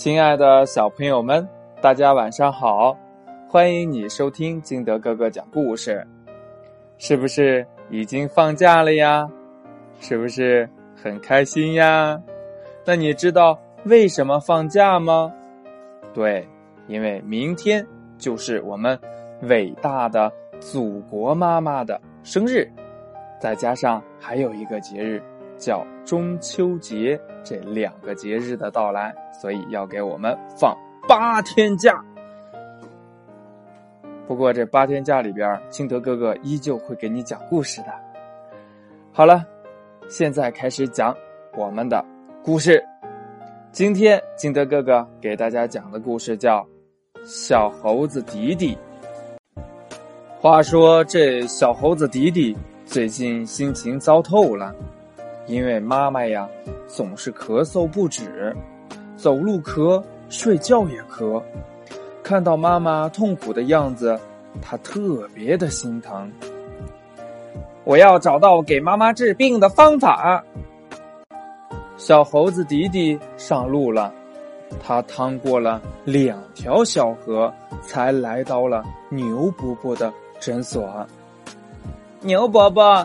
亲爱的小朋友们，大家晚上好！欢迎你收听金德哥哥讲故事。是不是已经放假了呀？是不是很开心呀？那你知道为什么放假吗？对，因为明天就是我们伟大的祖国妈妈的生日，再加上还有一个节日叫中秋节，这两个节日的到来。所以要给我们放八天假。不过这八天假里边，金德哥哥依旧会给你讲故事的。好了，现在开始讲我们的故事。今天金德哥哥给大家讲的故事叫《小猴子迪迪》。话说这小猴子迪迪最近心情糟透了，因为妈妈呀总是咳嗽不止。走路咳，睡觉也咳，看到妈妈痛苦的样子，他特别的心疼。我要找到给妈妈治病的方法。小猴子迪迪上路了，他趟过了两条小河，才来到了牛伯伯的诊所。牛伯伯，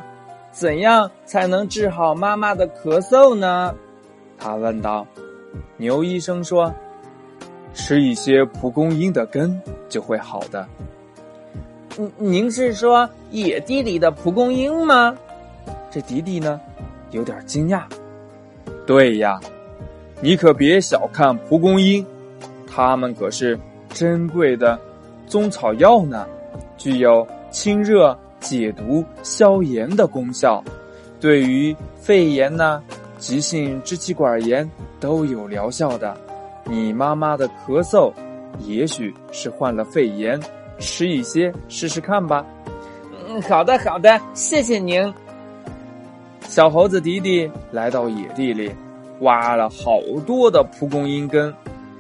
怎样才能治好妈妈的咳嗽呢？他问道。牛医生说：“吃一些蒲公英的根就会好的。”您您是说野地里的蒲公英吗？这迪迪呢，有点惊讶。对呀，你可别小看蒲公英，它们可是珍贵的中草药呢，具有清热、解毒、消炎的功效，对于肺炎呢。急性支气管炎都有疗效的，你妈妈的咳嗽，也许是患了肺炎，吃一些试试看吧。嗯，好的好的，谢谢您。小猴子迪迪来到野地里，挖了好多的蒲公英根，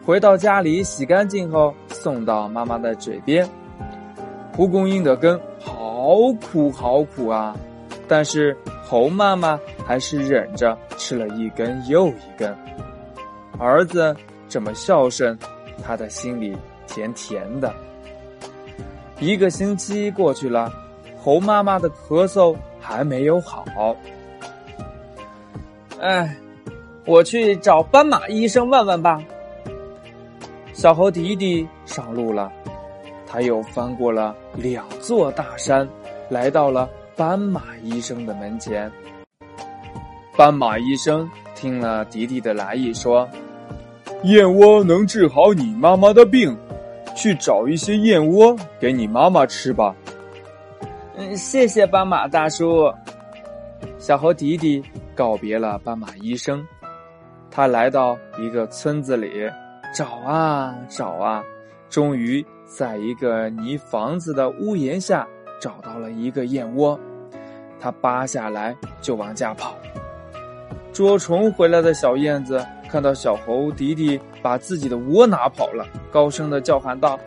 回到家里洗干净后送到妈妈的嘴边。蒲公英的根好苦好苦啊，但是。猴妈妈还是忍着吃了一根又一根，儿子这么孝顺，他的心里甜甜的。一个星期过去了，猴妈妈的咳嗽还没有好。哎，我去找斑马医生问问吧。小猴迪迪上路了，他又翻过了两座大山，来到了。斑马医生的门前，斑马医生听了迪迪的来意，说：“燕窝能治好你妈妈的病，去找一些燕窝给你妈妈吃吧。”嗯，谢谢斑马大叔。小猴迪迪告别了斑马医生，他来到一个村子里，找啊找啊，终于在一个泥房子的屋檐下。找到了一个燕窝，他扒下来就往家跑。捉虫回来的小燕子看到小猴迪迪把自己的窝拿跑了，高声的叫喊道：“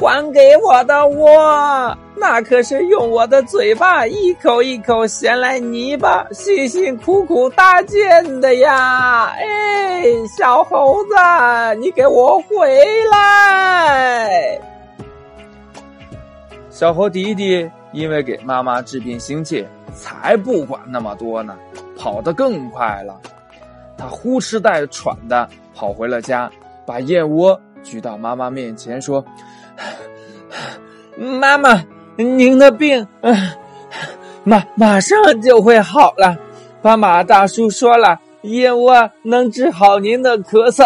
还给我的窝！那可是用我的嘴巴一口一口衔来泥巴，辛辛苦苦搭建的呀！哎，小猴子，你给我回来！”小猴迪迪因为给妈妈治病心切，才不管那么多呢，跑得更快了。他呼哧带喘的跑回了家，把燕窝举到妈妈面前，说：“妈妈，您的病，马马上就会好了。斑马大叔说了，燕窝能治好您的咳嗽。”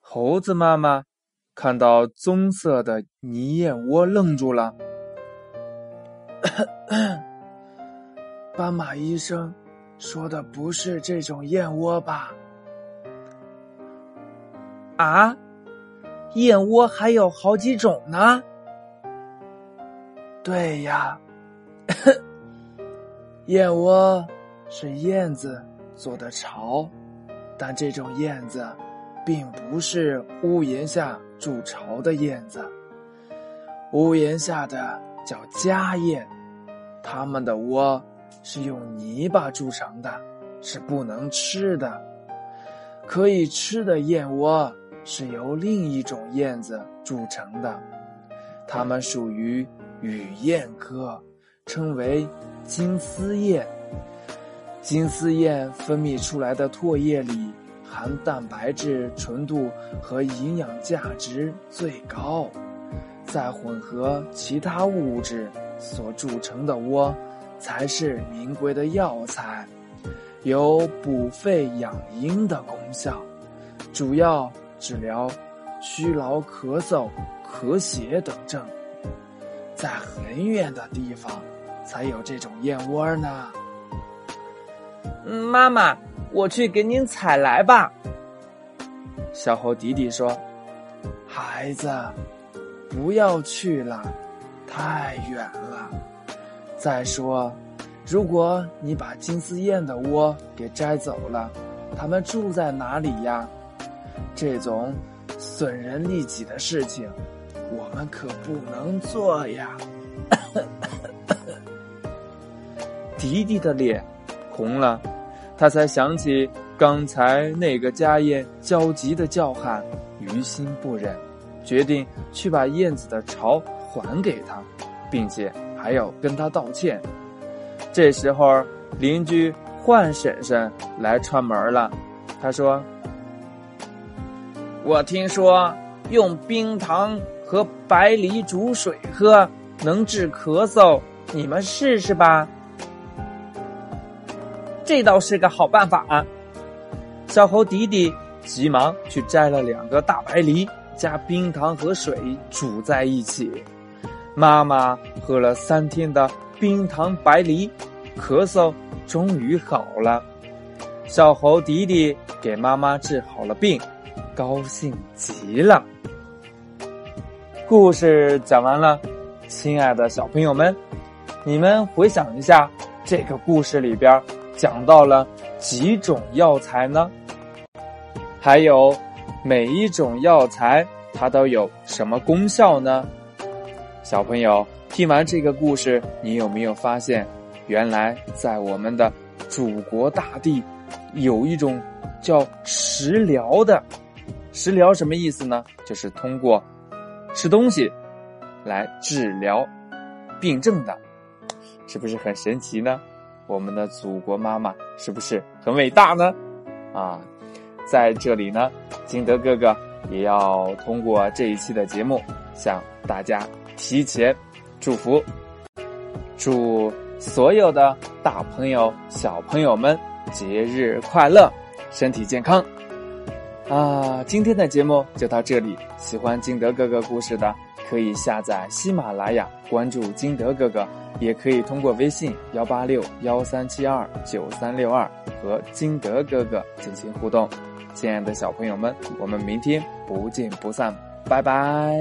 猴子妈妈看到棕色的泥燕窝，愣住了。斑马医生说的不是这种燕窝吧？啊，燕窝还有好几种呢。对呀，燕窝是燕子做的巢。但这种燕子，并不是屋檐下筑巢的燕子。屋檐下的叫家燕，它们的窝是用泥巴筑成的，是不能吃的。可以吃的燕窝是由另一种燕子筑成的，它们属于羽燕科，称为金丝燕。金丝燕分泌出来的唾液里含蛋白质纯度和营养价值最高，再混合其他物质所铸成的窝，才是名贵的药材，有补肺养阴的功效，主要治疗虚劳咳嗽、咳血等症。在很远的地方才有这种燕窝呢。妈妈，我去给您采来吧。小猴弟弟说：“孩子，不要去了，太远了。再说，如果你把金丝燕的窝给摘走了，它们住在哪里呀？这种损人利己的事情，我们可不能做呀。”迪迪的脸红了。他才想起刚才那个家燕焦急的叫喊，于心不忍，决定去把燕子的巢还给他，并且还要跟他道歉。这时候，邻居换婶婶来串门了。他说：“我听说用冰糖和白梨煮水喝能治咳嗽，你们试试吧。”这倒是个好办法啊！小猴迪迪急忙去摘了两个大白梨，加冰糖和水煮在一起。妈妈喝了三天的冰糖白梨，咳嗽终于好了。小猴迪迪给妈妈治好了病，高兴极了。故事讲完了，亲爱的小朋友们，你们回想一下这个故事里边。讲到了几种药材呢？还有每一种药材它都有什么功效呢？小朋友听完这个故事，你有没有发现，原来在我们的祖国大地，有一种叫食疗的？食疗什么意思呢？就是通过吃东西来治疗病症的，是不是很神奇呢？我们的祖国妈妈是不是很伟大呢？啊，在这里呢，金德哥哥也要通过这一期的节目向大家提前祝福，祝所有的大朋友、小朋友们节日快乐，身体健康。啊，今天的节目就到这里，喜欢金德哥哥故事的可以下载喜马拉雅，关注金德哥哥。也可以通过微信幺八六幺三七二九三六二和金德哥哥进行互动，亲爱的小朋友们，我们明天不见不散，拜拜。